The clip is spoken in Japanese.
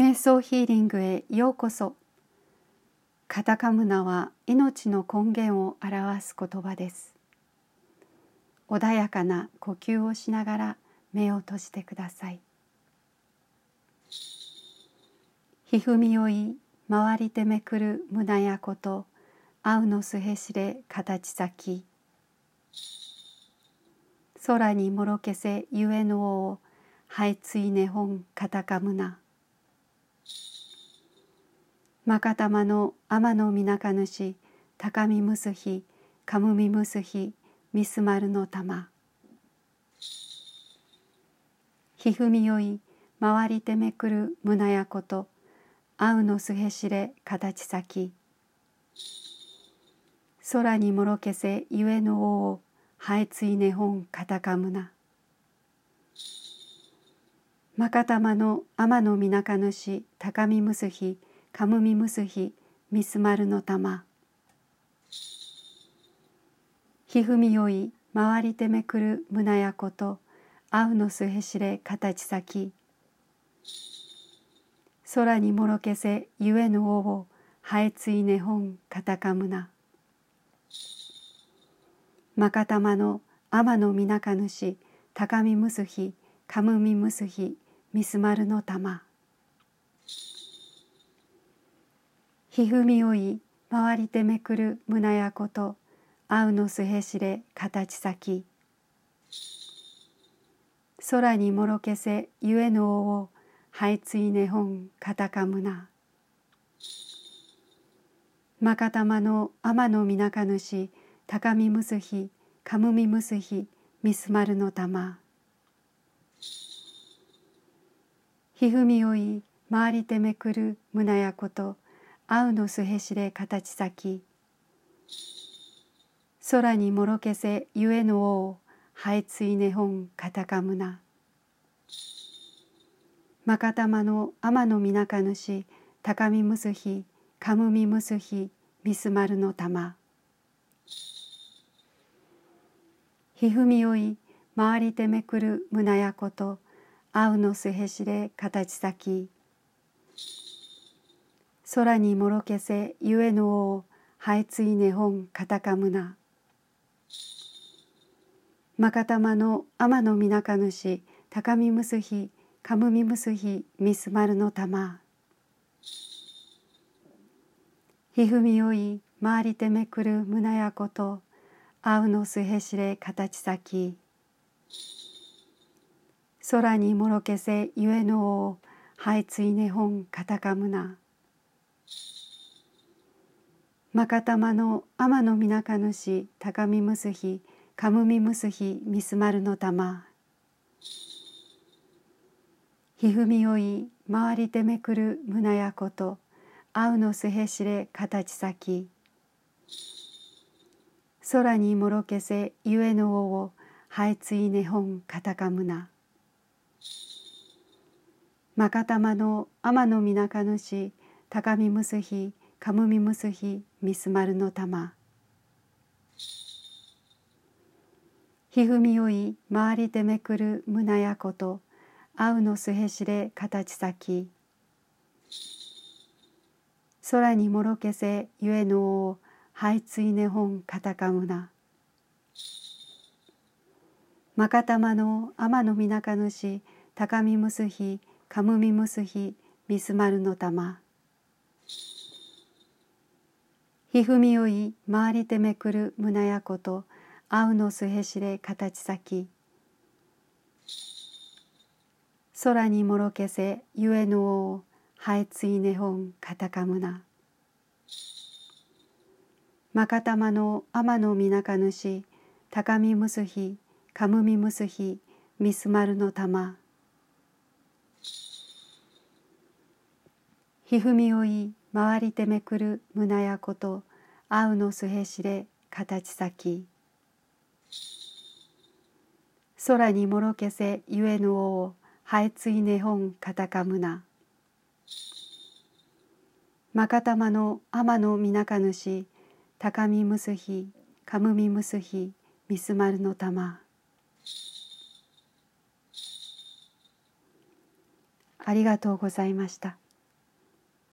瞑想ヒーリングへようこそ。カタカムナは命の根源を表す言葉です。穏やかな呼吸をしながら目を閉じてください。ひふみよい回りてめくる胸やこと青のすへしれ形先。空にもろけせゆえの王はいついね本カタカムナ。まかたまの天のみなか主高みむすひかむみむすひみすまるの玉ひふみよい回りてめくる胸やことあうのすへしれ形先。空にもろけせゆえの王はえついね本カタカムナまかたまの天のみなか主高みむすひかむみむすひみすまるの玉。ひふみよい回りてめくる胸やことあうのすへしれ形先。空にもろけせゆえのおをはえついね本カタカムナ。まかたまの天のみなか主高みむすひかむみむすひみすまるの玉。ひふみおい回りてめくる胸やことあうのすへしれ形先。空にもろけせゆえのおをはいついね本カタカムナまかたまの天のみなか主高みむすひかむみむすひみすまるの玉。ひふみおい回りてめくる胸やことあうのすへしれ形先。空にもろけせゆえの王はえついね本カタカムナまかたまの天のみなか主高みむすひかむみむすひみすまるの玉。ひふみおい回りてめくる胸やことあうのすへしれ形先。空にもろけせゆえの王はえついね本カタカムナ。まかたまの天のみなか主高みむすひかむみむすひみすまるの玉。ひふみおい回りてめくる胸やことあうのすへしれ形先。空にもろけせゆえの王はえついね本カタカムナ。まかたまの天のみなか主高みむすひかむみむすひみすまるの玉ひふみおい回りてめくる胸やことあうのすへしれ形先空にもろけせゆえのおをはえついね本カタカムナまかたまの天のみなか主高みむすひかむみむすひみすまるの玉。ひふみおい回りてめくる胸やこと。あうのすへしれ形先。空にもろけせゆえのおはいついね本カタカムナまかたまの天のみなか主高みむすひかむみむすひみすまるの玉。ひふみおい回りてめくる胸やことあうのすへしれ形先。空にもろけせゆえの王はえついね本カタカムナ。まかたまの天のみなか主高みむすひかむみむすひみすまるの玉ひふみおい回りてめくる胸やことあうのすへしれ形先。空にもろけせゆえの王はえついね本カタカムナまかたまの天のみなか主高みむすひかむみむすひみすまるの玉。ありがとうございました。